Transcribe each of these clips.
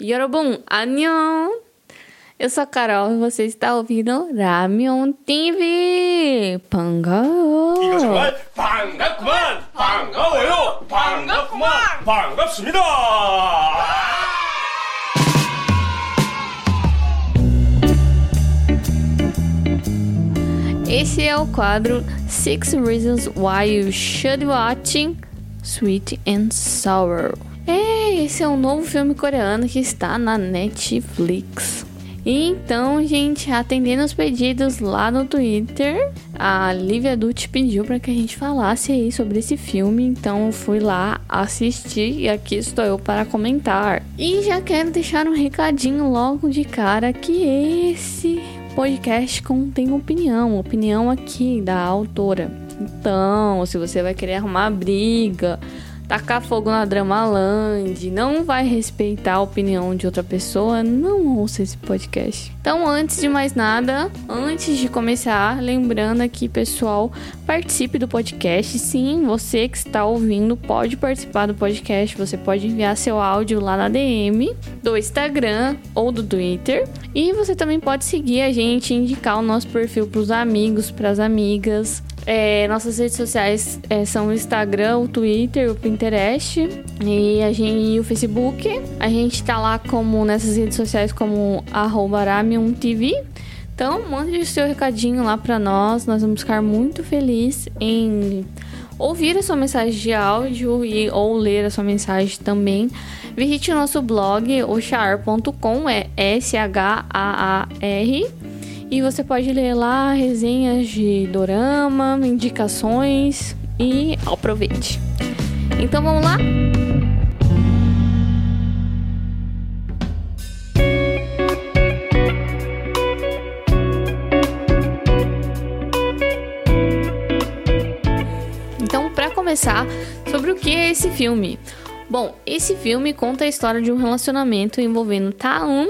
Yorobun, 안녕! Eu sou a Carol e você está ouvindo Ramion TV! 반가워! 이거 정말 반갑구만! 반가워요! 반갑구만! 반갑습니다! Esse é o quadro Six Reasons Why You Should Watching Sweet and Sour. Esse é um novo filme coreano que está na Netflix. Então, gente, atendendo os pedidos lá no Twitter, a Lívia Dutti pediu para que a gente falasse aí sobre esse filme. Então, eu fui lá assistir e aqui estou eu para comentar. E já quero deixar um recadinho logo de cara que esse podcast contém opinião, opinião aqui da autora. Então, se você vai querer arrumar briga, tacar fogo na Dramaland, não vai respeitar a opinião de outra pessoa, não ouça esse podcast. Então, antes de mais nada, antes de começar, lembrando aqui, pessoal, participe do podcast. Sim, você que está ouvindo pode participar do podcast. Você pode enviar seu áudio lá na DM do Instagram ou do Twitter. E você também pode seguir a gente, indicar o nosso perfil para os amigos, para as amigas. É, nossas redes sociais é, são o Instagram, o Twitter, o Pinterest e, a gente, e o Facebook. A gente tá lá como nessas redes sociais como @ramiumtv. Então, mande o seu recadinho lá para nós. Nós vamos ficar muito felizes em ouvir a sua mensagem de áudio e ou ler a sua mensagem também. Visite o nosso blog, oxar.com, é S-H-A-A-R. E você pode ler lá resenhas de dorama, indicações e aproveite. Então vamos lá? Então, para começar, sobre o que é esse filme? Bom, esse filme conta a história de um relacionamento envolvendo Taun,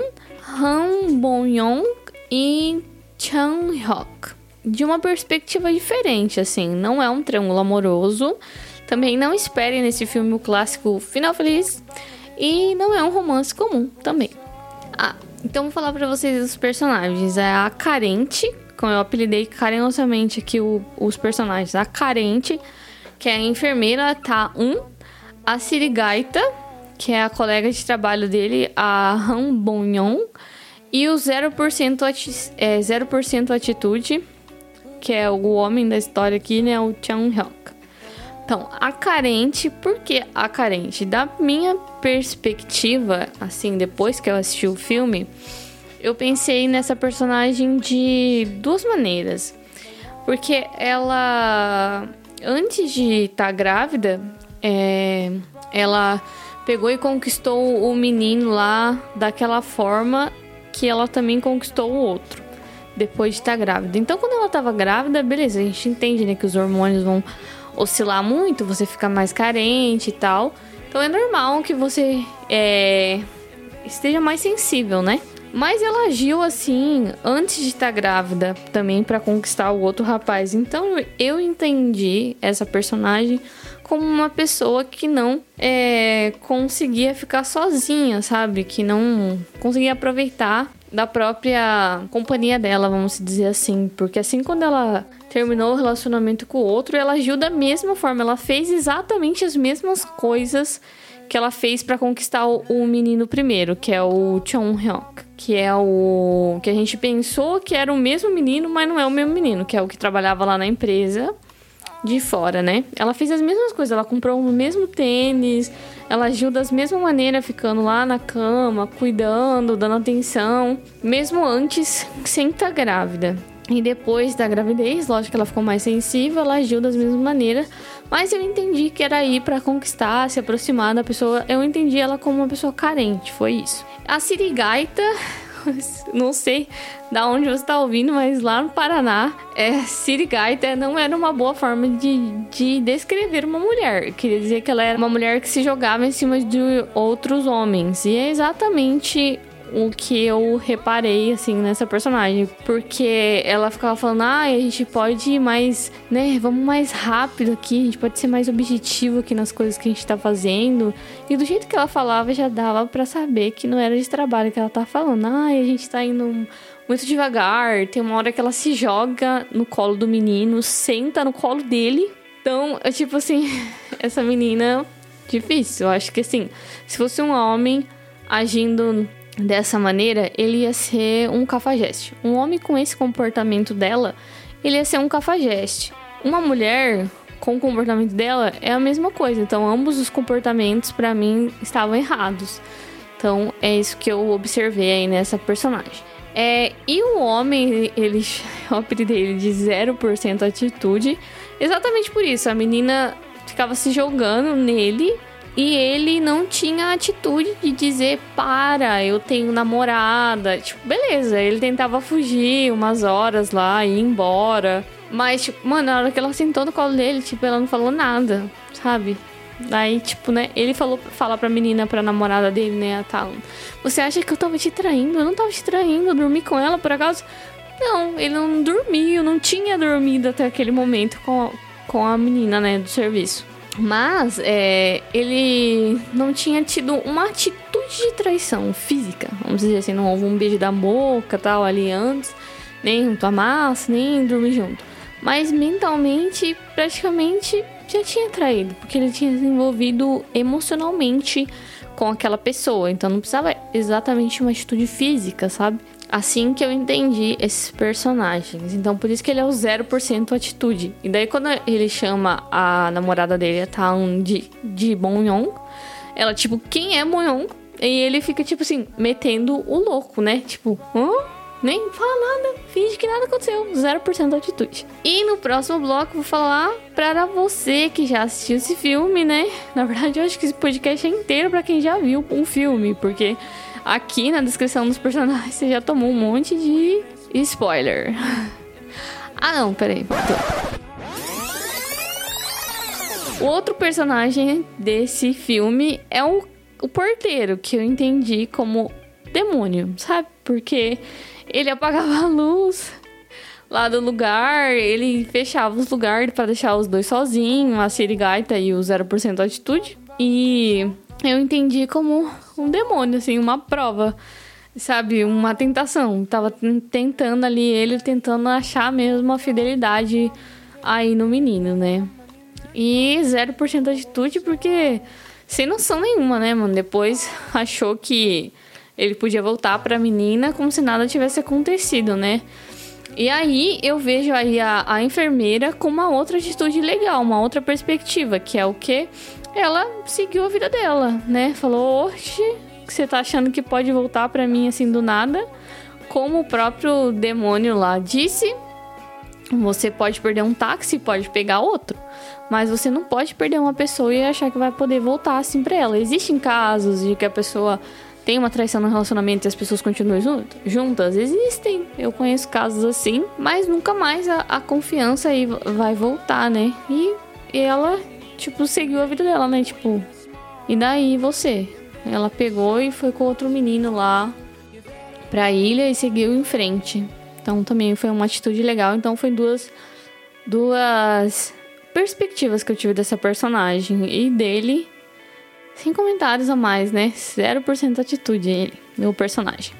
Han Bon-yong e Chang Hyuk. De uma perspectiva diferente, assim, não é um triângulo amoroso. Também não esperem nesse filme o clássico final feliz. E não é um romance comum também. Ah, então vou falar para vocês os personagens. É a Carente, como eu apelidei carinhosamente aqui o, os personagens. A Carente, que é a enfermeira Tá Um. A Sirigaita, que é a colega de trabalho dele, a Han Bon-yong. E o 0% ati é, 0 atitude, que é o homem da história aqui, né? O Chang Hyuk. Então, a carente, por que a carente? Da minha perspectiva, assim, depois que eu assisti o filme, eu pensei nessa personagem de duas maneiras. Porque ela, antes de estar tá grávida, é, ela pegou e conquistou o menino lá daquela forma que ela também conquistou o outro depois de estar grávida. Então, quando ela estava grávida, beleza, a gente entende, né, que os hormônios vão oscilar muito, você fica mais carente e tal. Então é normal que você é, esteja mais sensível, né? Mas ela agiu assim antes de estar grávida também para conquistar o outro rapaz. Então eu entendi essa personagem como uma pessoa que não é, conseguia ficar sozinha, sabe? Que não conseguia aproveitar da própria companhia dela, vamos dizer assim. Porque assim, quando ela terminou o relacionamento com o outro, ela agiu da mesma forma. Ela fez exatamente as mesmas coisas que ela fez para conquistar o, o, menino primeiro, que é o Chong Hyuk, que é o que a gente pensou que era o mesmo menino, mas não é o mesmo menino, que é o que trabalhava lá na empresa de fora, né? Ela fez as mesmas coisas, ela comprou o mesmo tênis, ela agiu da mesma maneira, ficando lá na cama, cuidando, dando atenção, mesmo antes sem estar grávida. E depois da gravidez, lógico que ela ficou mais sensível, ela agiu das mesmas maneiras, mas eu entendi que era ir para conquistar, se aproximar da pessoa. Eu entendi ela como uma pessoa carente, foi isso. A Sirigaita, não sei da onde você está ouvindo, mas lá no Paraná, é, Sirigaita não era uma boa forma de, de descrever uma mulher. queria dizer que ela era uma mulher que se jogava em cima de outros homens. E é exatamente o que eu reparei, assim, nessa personagem. Porque ela ficava falando, ah, a gente pode ir mais, né, vamos mais rápido aqui, a gente pode ser mais objetivo aqui nas coisas que a gente tá fazendo. E do jeito que ela falava, já dava para saber que não era de trabalho que ela tá falando. Ah, a gente tá indo muito devagar. Tem uma hora que ela se joga no colo do menino, senta no colo dele. Então, é tipo assim, essa menina difícil. Eu acho que assim, se fosse um homem agindo dessa maneira, ele ia ser um cafajeste. Um homem com esse comportamento dela, ele ia ser um cafajeste. Uma mulher com o comportamento dela é a mesma coisa. Então, ambos os comportamentos para mim estavam errados. Então, é isso que eu observei aí nessa personagem. É, e o homem, ele, eu apelidei ele de 0% atitude, exatamente por isso. A menina ficava se jogando nele e ele não tinha atitude de dizer: para, eu tenho namorada. Tipo, beleza, ele tentava fugir umas horas lá, ir embora. Mas, tipo, mano, na hora que ela sentou no colo dele, tipo, ela não falou nada, sabe? Daí, tipo, né, ele falou, fala pra menina, pra namorada dele, né, a Talon. Você acha que eu tava te traindo? Eu não tava te traindo, eu dormi com ela por acaso? Não, ele não dormiu, não tinha dormido até aquele momento com a, com a menina, né, do serviço. Mas é, ele não tinha tido uma atitude de traição física. Vamos dizer assim, não houve um beijo da boca tal ali antes, nem junto à massa, nem dormir junto. Mas mentalmente, praticamente já tinha traído, porque ele tinha se envolvido emocionalmente com aquela pessoa. Então não precisava exatamente uma atitude física, sabe? Assim que eu entendi esses personagens. Então por isso que ele é o 0% atitude. E daí quando ele chama a namorada dele, a Taun, de, de ela tipo, quem é Bonyon? E ele fica tipo assim, metendo o louco, né? Tipo, hã? Nem fala nada, finge que nada aconteceu, 0% atitude. E no próximo bloco vou falar para você que já assistiu esse filme, né? Na verdade, eu acho que esse podcast é inteiro para quem já viu um filme, porque aqui na descrição dos personagens você já tomou um monte de spoiler. ah, não, peraí. O outro personagem desse filme é o, o porteiro, que eu entendi como demônio, sabe? Porque ele apagava a luz lá do lugar, ele fechava os lugares para deixar os dois sozinhos, a Sirigaita e o 0% atitude. E eu entendi como um demônio, assim, uma prova, sabe? Uma tentação. Tava tentando ali, ele tentando achar mesmo a fidelidade aí no menino, né? E 0% atitude porque sem noção nenhuma, né, mano? Depois achou que ele podia voltar para a menina como se nada tivesse acontecido, né? E aí eu vejo aí a, a enfermeira com uma outra atitude legal, uma outra perspectiva, que é o que ela seguiu a vida dela, né? Falou, oxe, você tá achando que pode voltar para mim assim do nada? Como o próprio demônio lá disse, você pode perder um táxi, pode pegar outro, mas você não pode perder uma pessoa e achar que vai poder voltar assim para ela. Existem casos de que a pessoa tem uma traição no relacionamento e as pessoas continuam juntas? Existem. Eu conheço casos assim, mas nunca mais a, a confiança aí vai voltar, né? E, e ela, tipo, seguiu a vida dela, né? Tipo, e daí você? Ela pegou e foi com outro menino lá pra ilha e seguiu em frente. Então também foi uma atitude legal. Então foi duas duas perspectivas que eu tive dessa personagem e dele sem comentários a mais, né? 0% atitude ele, meu personagem.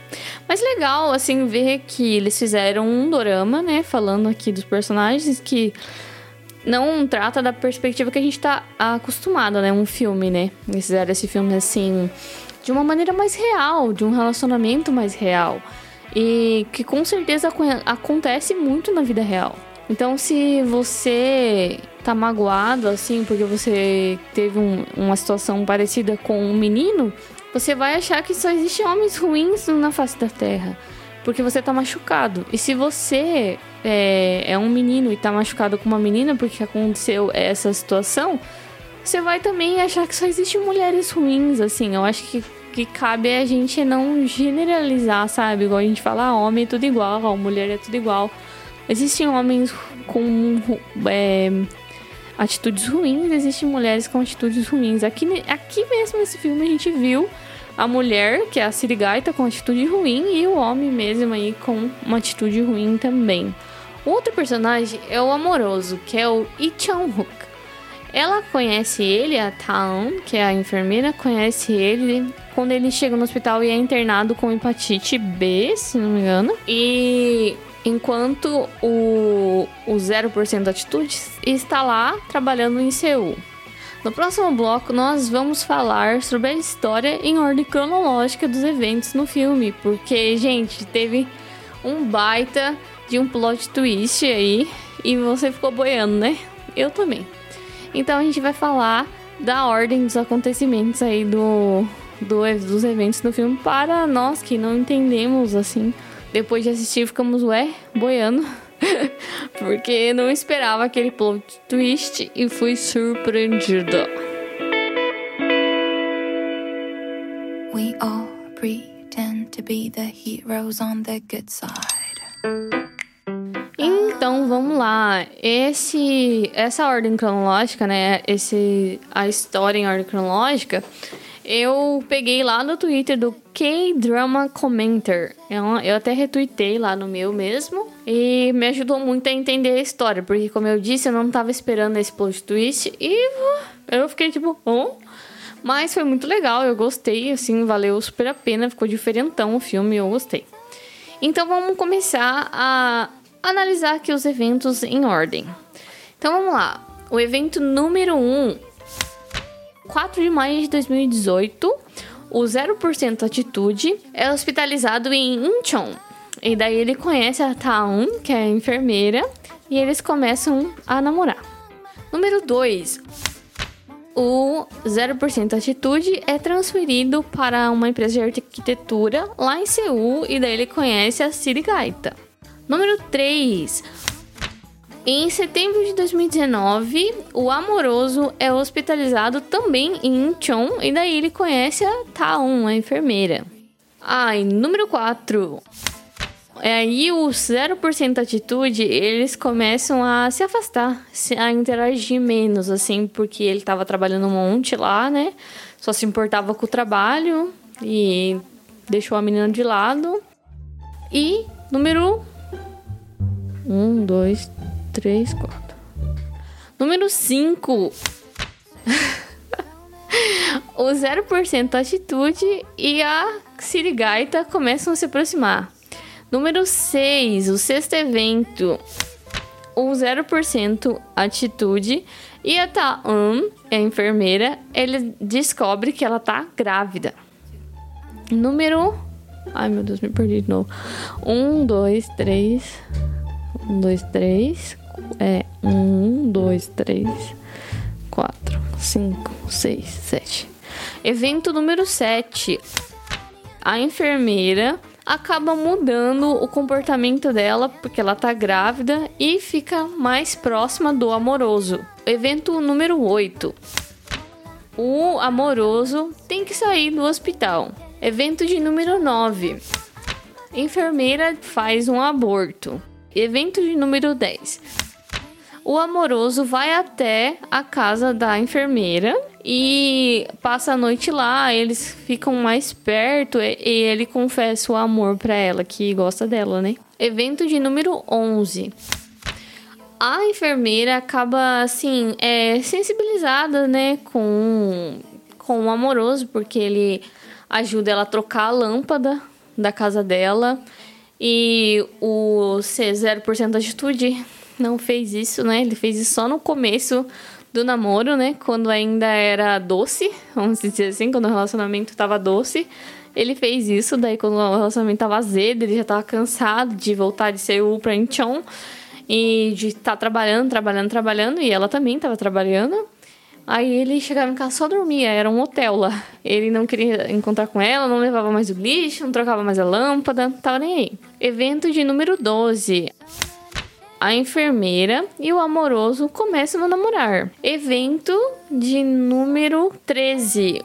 Mas legal, assim, ver que eles fizeram um dorama, né? Falando aqui dos personagens que não trata da perspectiva que a gente tá acostumado, né? Um filme, né? Eles fizeram esse filme, assim, de uma maneira mais real, de um relacionamento mais real. E que com certeza acontece muito na vida real. Então, se você tá magoado, assim, porque você teve um, uma situação parecida com um menino, você vai achar que só existem homens ruins na face da Terra. Porque você tá machucado. E se você é, é um menino e tá machucado com uma menina porque aconteceu essa situação, você vai também achar que só existem mulheres ruins, assim. Eu acho que que cabe a gente não generalizar, sabe? Igual a gente fala, ah, homem é tudo igual, mulher é tudo igual. Existem homens com é, atitudes ruins, existem mulheres com atitudes ruins. Aqui, aqui mesmo nesse filme a gente viu a mulher, que é a Sirigaita, com atitude ruim, e o homem mesmo aí com uma atitude ruim também. O outro personagem é o amoroso, que é o Lee Chang-hook. Ela conhece ele, a Taon, que é a enfermeira, conhece ele quando ele chega no hospital e é internado com hepatite B, se não me engano. E enquanto o, o 0% Atitudes está lá trabalhando em Seul. No próximo bloco, nós vamos falar sobre a história em ordem cronológica dos eventos no filme, porque, gente, teve um baita de um plot twist aí e você ficou boiando, né? Eu também. Então a gente vai falar da ordem dos acontecimentos aí do, do dos eventos do filme para nós que não entendemos assim. Depois de assistir, ficamos, ué, boiando. Porque não esperava aquele plot twist e fui surpreendida. We all pretend to be the heroes on the good side. Então vamos lá. Esse, essa ordem cronológica, né? Esse, a história em ordem cronológica eu peguei lá no Twitter do K-Drama Commenter. Eu, eu até retuitei lá no meu mesmo. E me ajudou muito a entender a história. Porque, como eu disse, eu não tava esperando esse plot twist. E eu fiquei tipo, oh. Mas foi muito legal, eu gostei, assim, valeu super a pena. Ficou diferentão o filme, eu gostei. Então vamos começar a analisar aqui os eventos em ordem. Então vamos lá. O evento número 1 um 4 de maio de 2018, o 0% Atitude é hospitalizado em Incheon. E daí ele conhece a Taun, que é a enfermeira, e eles começam a namorar. Número 2. O 0% Atitude é transferido para uma empresa de arquitetura lá em Seul e daí ele conhece a Siri Gaita. Número 3. Em setembro de 2019, o amoroso é hospitalizado também em Incheon e daí ele conhece a Taon, a enfermeira. Ah, e número 4. É aí o 0% atitude, eles começam a se afastar, a interagir menos, assim, porque ele estava trabalhando um monte lá, né? Só se importava com o trabalho e deixou a menina de lado. E número 1, 2, 3, 4. Número 5. o 0% atitude e a Sirigaita começam a se aproximar. Número 6, o sexto evento. O 0% atitude e a Taum, a enfermeira, ele descobre que ela tá grávida. Número. Ai meu Deus, me perdi de novo. 1, 2, 3. 1, 2, 3, é um, dois, três, quatro, cinco, seis, sete. Evento número 7. A enfermeira acaba mudando o comportamento dela porque ela tá grávida e fica mais próxima do amoroso. Evento número 8. O amoroso tem que sair do hospital. Evento de número 9. Enfermeira faz um aborto. Evento de número 10 o amoroso vai até a casa da enfermeira e passa a noite lá, eles ficam mais perto e ele confessa o amor para ela, que gosta dela, né? Evento de número 11. A enfermeira acaba, assim, é, sensibilizada, né, com, com o amoroso, porque ele ajuda ela a trocar a lâmpada da casa dela. E o C0% atitude não fez isso, né? Ele fez isso só no começo do namoro, né? Quando ainda era doce, vamos dizer assim, quando o relacionamento tava doce. Ele fez isso, daí quando o relacionamento tava azedo, ele já tava cansado de voltar de Seul pra Incheon e de estar tá trabalhando, trabalhando, trabalhando, e ela também tava trabalhando. Aí ele chegava em casa só dormia, era um hotel lá. Ele não queria encontrar com ela, não levava mais o lixo, não trocava mais a lâmpada, tava nem aí. Evento de número 12 a enfermeira e o amoroso começam a namorar. Evento de número 13.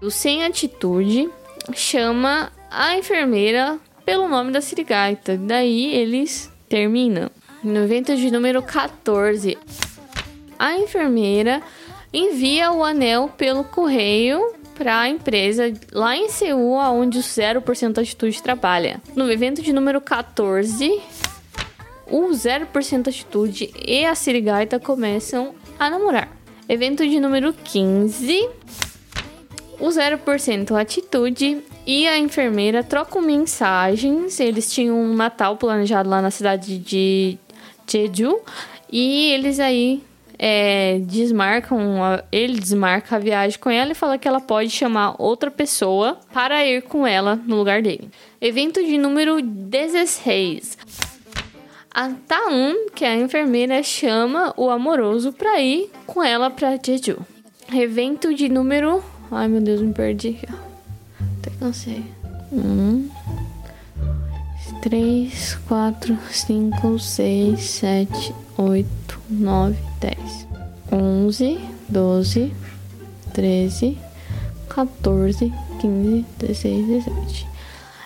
O Sem Atitude chama a enfermeira pelo nome da sirigaita. Daí eles terminam. No evento de número 14, a enfermeira envia o anel pelo correio para a empresa lá em Seul, onde o 0% Atitude trabalha. No evento de número 14, o 0% Atitude e a Sirigaita começam a namorar. Evento de número 15, o 0% Atitude e a enfermeira trocam mensagens. Eles tinham um Natal planejado lá na cidade de Jeju e eles aí é, desmarcam, ele desmarca a viagem com ela e fala que ela pode chamar outra pessoa para ir com ela no lugar dele. Evento de número 16. A Taun, que é a enfermeira, chama o amoroso para ir com ela para Jeju. Evento de número. Ai meu Deus, me perdi. Até cansei. Hum. 3, 4, 5, 6, 7, 8, 9, 10, 11, 12, 13, 14, 15, 16, 17.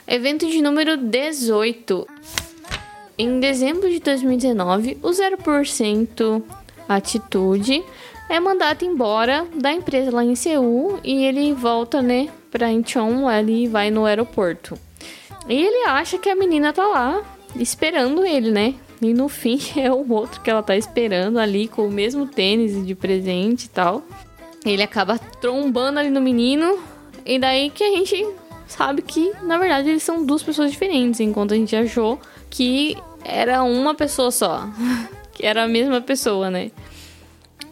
Evento de número 18. Em dezembro de 2019, o 0% Atitude é mandado embora da empresa lá em Seul e ele volta, né, para Incheon, ele vai no aeroporto. E ele acha que a menina tá lá esperando ele, né? E no fim é o outro que ela tá esperando ali com o mesmo tênis de presente e tal. Ele acaba trombando ali no menino. E daí que a gente sabe que, na verdade, eles são duas pessoas diferentes. Enquanto a gente achou que era uma pessoa só. que era a mesma pessoa, né?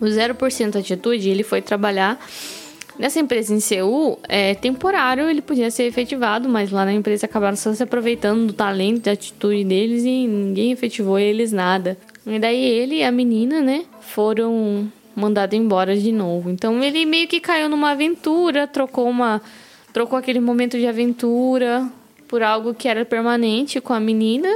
O 0% atitude, ele foi trabalhar Nessa empresa em Seul, é temporário, ele podia ser efetivado, mas lá na empresa acabaram só se aproveitando do talento, da atitude deles e ninguém efetivou eles nada. E daí ele e a menina, né, foram mandados embora de novo. Então ele meio que caiu numa aventura, trocou uma trocou aquele momento de aventura por algo que era permanente com a menina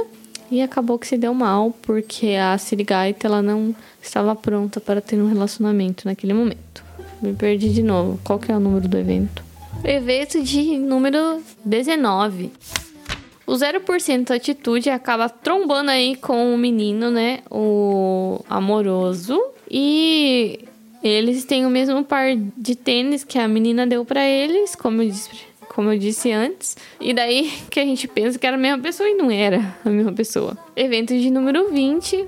e acabou que se deu mal porque a Sirigaita ela não estava pronta para ter um relacionamento naquele momento. Me perdi de novo. Qual que é o número do evento? Evento de número 19. O 0% atitude acaba trombando aí com o menino, né? O amoroso. E eles têm o mesmo par de tênis que a menina deu para eles, como eu disse, como eu disse antes. E daí que a gente pensa que era a mesma pessoa e não era a mesma pessoa. Evento de número 20.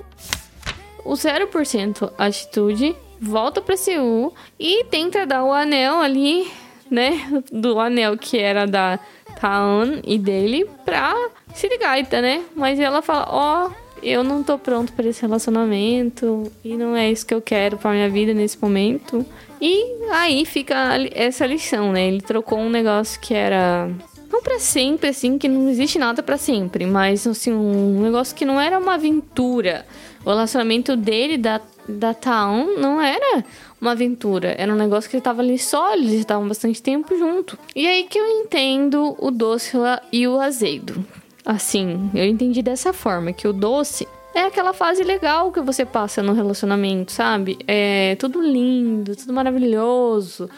O 0% atitude volta para Seul e tenta dar o anel ali, né? Do anel que era da Taan e dele pra Sirigaita, né? Mas ela fala: Ó, oh, eu não tô pronto para esse relacionamento e não é isso que eu quero para minha vida nesse momento. E aí fica essa lição, né? Ele trocou um negócio que era não para sempre, assim, que não existe nada para sempre, mas assim, um negócio que não era uma aventura. O relacionamento dele da da Town não era uma aventura, era um negócio que ele tava ali só, eles estavam bastante tempo junto. E aí que eu entendo o doce e o azedo. Assim, eu entendi dessa forma que o doce é aquela fase legal que você passa no relacionamento, sabe? É tudo lindo, tudo maravilhoso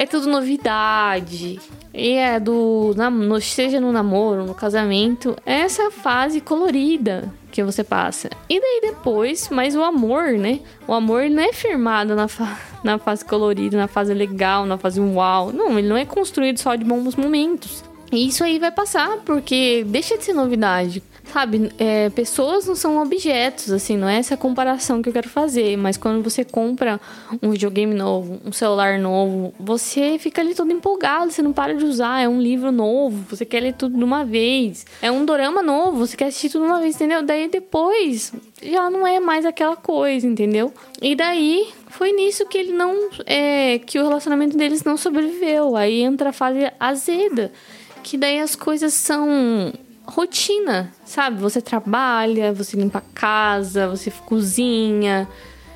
é tudo novidade. E é do. Seja no namoro, no casamento, é essa fase colorida que você passa. E daí depois, mas o amor, né? O amor não é firmado na, fa na fase colorida, na fase legal, na fase uau. Não, ele não é construído só de bons momentos. E isso aí vai passar, porque deixa de ser novidade. Sabe, é, pessoas não são objetos, assim, não é essa comparação que eu quero fazer. Mas quando você compra um videogame novo, um celular novo, você fica ali todo empolgado, você não para de usar. É um livro novo, você quer ler tudo de uma vez. É um dorama novo, você quer assistir tudo de uma vez, entendeu? Daí depois já não é mais aquela coisa, entendeu? E daí foi nisso que ele não. É, que o relacionamento deles não sobreviveu. Aí entra a fase azeda. Que daí as coisas são rotina, sabe? Você trabalha, você limpa a casa, você cozinha,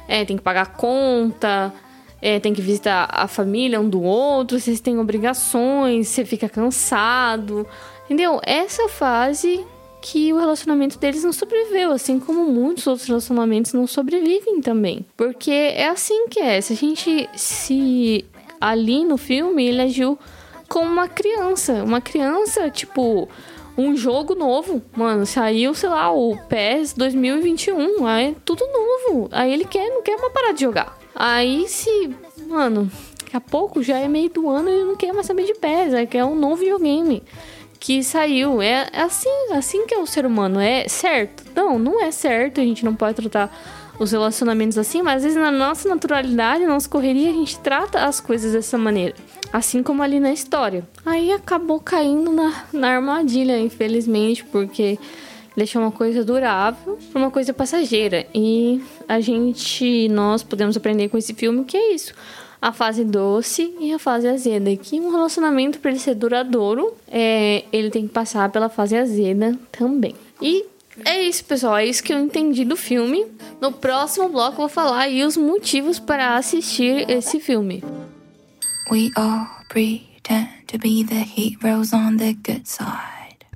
é, tem que pagar conta, é, tem que visitar a família um do outro, vocês têm obrigações, você fica cansado, entendeu? Essa fase que o relacionamento deles não sobreviveu, assim como muitos outros relacionamentos não sobrevivem também. Porque é assim que é. Se a gente se ali no filme ele agiu como uma criança, uma criança tipo um jogo novo. Mano, saiu, sei lá, o PES 2021. Aí é tudo novo. Aí ele quer, não quer uma parar de jogar. Aí se, mano, daqui a pouco já é meio do ano e ele não quer mais saber de pés, é que é um novo videogame que saiu. É, é assim, assim que é o ser humano. É certo? Não, não é certo. A gente não pode tratar os relacionamentos assim, mas às vezes na nossa naturalidade, na nossa correria, a gente trata as coisas dessa maneira. Assim como ali na história. Aí acabou caindo na, na armadilha, infelizmente, porque deixou uma coisa durável uma coisa passageira. E a gente, nós podemos aprender com esse filme que é isso. A fase doce e a fase azeda. Que um relacionamento, para ele ser duradouro, é, ele tem que passar pela fase azeda também. E é isso, pessoal. É isso que eu entendi do filme. No próximo bloco, eu vou falar aí os motivos para assistir esse filme. We all pretend to be the heroes on the good side.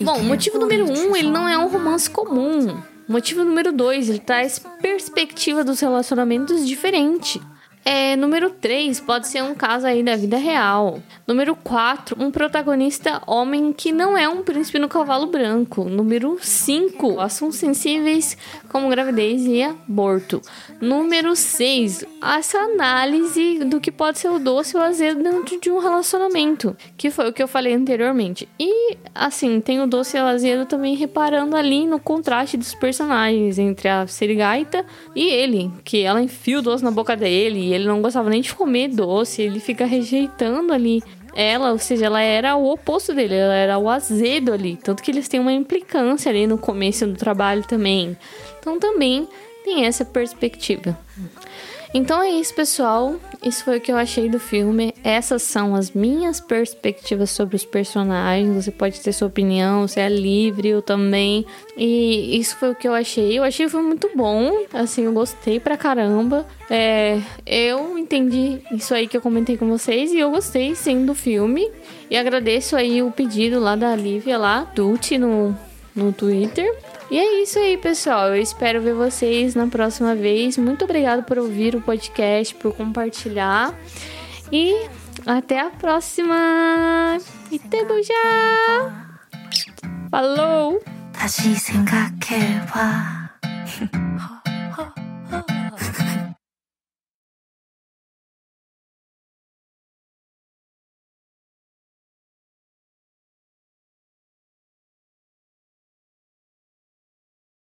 Bom, motivo número um, ele não é um romance comum. Motivo número dois, ele traz perspectiva dos relacionamentos diferente. É, número 3 pode ser um caso aí da vida real. Número 4, um protagonista homem que não é um príncipe no cavalo branco. Número 5, assuntos sensíveis como gravidez e aborto. Número 6, essa análise do que pode ser o doce ou azedo dentro de um relacionamento, que foi o que eu falei anteriormente. E assim, tem o doce e o azedo também reparando ali no contraste dos personagens entre a Serigaita e ele, que ela enfia o doce na boca dele ele não gostava nem de comer doce, ele fica rejeitando ali ela, ou seja, ela era o oposto dele, ela era o azedo ali. Tanto que eles têm uma implicância ali no começo do trabalho também. Então também tem essa perspectiva. Então é isso, pessoal. Isso foi o que eu achei do filme. Essas são as minhas perspectivas sobre os personagens. Você pode ter sua opinião, você é livre, eu também. E isso foi o que eu achei. Eu achei o filme muito bom. Assim, eu gostei pra caramba. É, eu entendi isso aí que eu comentei com vocês e eu gostei sim do filme. E agradeço aí o pedido lá da Lívia lá, Dulce, no, no Twitter. E é isso aí, pessoal. Eu espero ver vocês na próxima vez. Muito obrigado por ouvir o podcast, por compartilhar. E até a próxima. E tempo já. Falou!